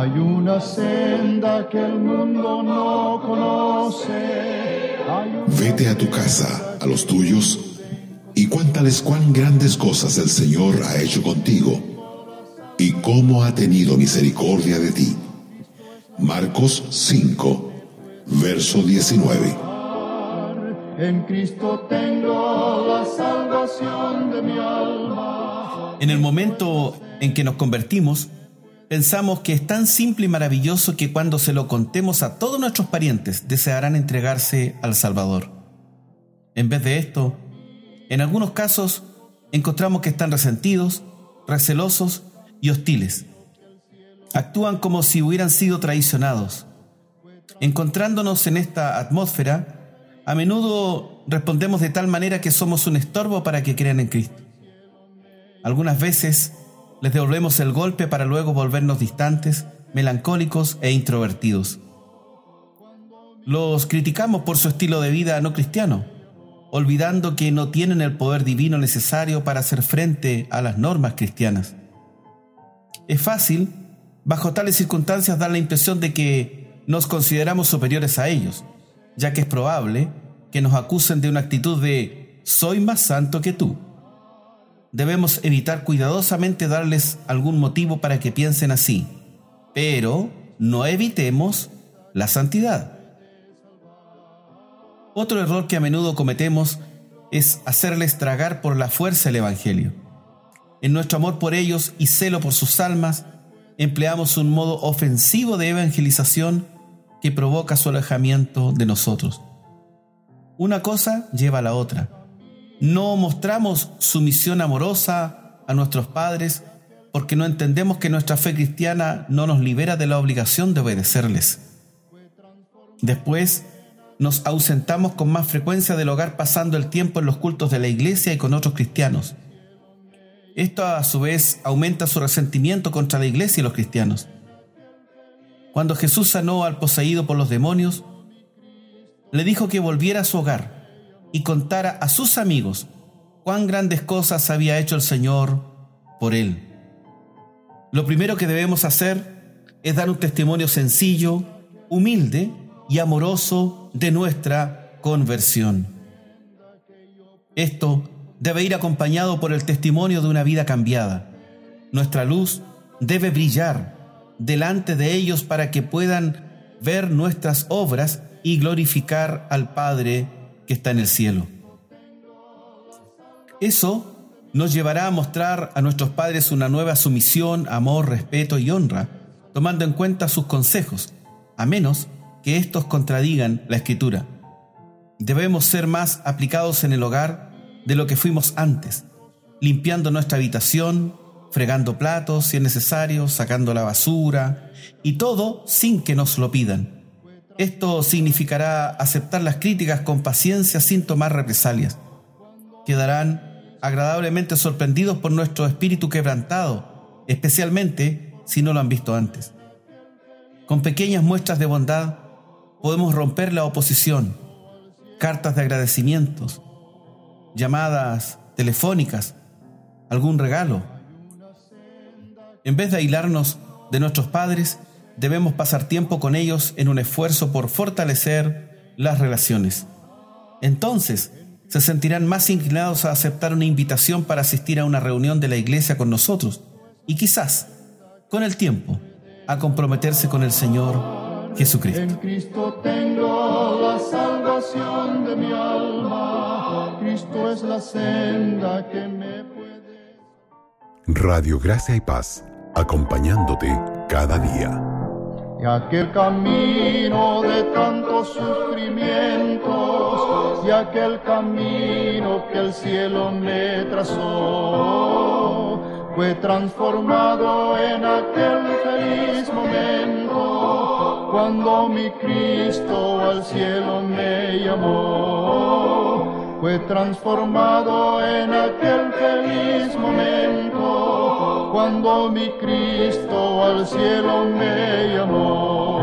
Hay una senda que el mundo no conoce. Vete a tu casa, a los tuyos, y cuéntales cuán grandes cosas el Señor ha hecho contigo y cómo ha tenido misericordia de ti. Marcos 5, verso 19. En Cristo tengo la salvación de mi alma. En el momento en que nos convertimos, pensamos que es tan simple y maravilloso que cuando se lo contemos a todos nuestros parientes desearán entregarse al Salvador. En vez de esto, en algunos casos encontramos que están resentidos, recelosos y hostiles. Actúan como si hubieran sido traicionados. Encontrándonos en esta atmósfera, a menudo respondemos de tal manera que somos un estorbo para que crean en Cristo. Algunas veces les devolvemos el golpe para luego volvernos distantes, melancólicos e introvertidos. Los criticamos por su estilo de vida no cristiano, olvidando que no tienen el poder divino necesario para hacer frente a las normas cristianas. Es fácil, bajo tales circunstancias, dar la impresión de que nos consideramos superiores a ellos, ya que es probable que nos acusen de una actitud de soy más santo que tú. Debemos evitar cuidadosamente darles algún motivo para que piensen así, pero no evitemos la santidad. Otro error que a menudo cometemos es hacerles tragar por la fuerza el Evangelio. En nuestro amor por ellos y celo por sus almas, empleamos un modo ofensivo de evangelización que provoca su alejamiento de nosotros. Una cosa lleva a la otra. No mostramos sumisión amorosa a nuestros padres porque no entendemos que nuestra fe cristiana no nos libera de la obligación de obedecerles. Después, nos ausentamos con más frecuencia del hogar pasando el tiempo en los cultos de la iglesia y con otros cristianos. Esto a su vez aumenta su resentimiento contra la iglesia y los cristianos. Cuando Jesús sanó al poseído por los demonios, le dijo que volviera a su hogar y contara a sus amigos cuán grandes cosas había hecho el Señor por él. Lo primero que debemos hacer es dar un testimonio sencillo, humilde y amoroso de nuestra conversión. Esto debe ir acompañado por el testimonio de una vida cambiada. Nuestra luz debe brillar delante de ellos para que puedan ver nuestras obras y glorificar al Padre que está en el cielo. Eso nos llevará a mostrar a nuestros padres una nueva sumisión, amor, respeto y honra, tomando en cuenta sus consejos, a menos que éstos contradigan la escritura. Debemos ser más aplicados en el hogar de lo que fuimos antes, limpiando nuestra habitación, fregando platos si es necesario, sacando la basura, y todo sin que nos lo pidan. Esto significará aceptar las críticas con paciencia sin tomar represalias. Quedarán agradablemente sorprendidos por nuestro espíritu quebrantado, especialmente si no lo han visto antes. Con pequeñas muestras de bondad podemos romper la oposición, cartas de agradecimientos, llamadas telefónicas, algún regalo. En vez de aislarnos de nuestros padres, debemos pasar tiempo con ellos en un esfuerzo por fortalecer las relaciones. Entonces, se sentirán más inclinados a aceptar una invitación para asistir a una reunión de la iglesia con nosotros y quizás, con el tiempo, a comprometerse con el Señor Jesucristo. En Cristo tengo la salvación de mi alma. Cristo es la senda que me puede. Radio Gracia y Paz, acompañándote cada día. Y aquel camino de tantos sufrimientos, y aquel camino que el cielo me trazó, fue transformado en aquel feliz momento, cuando mi Cristo al cielo me llamó. Fue transformado en aquel feliz momento cuando mi Cristo al cielo me llamó.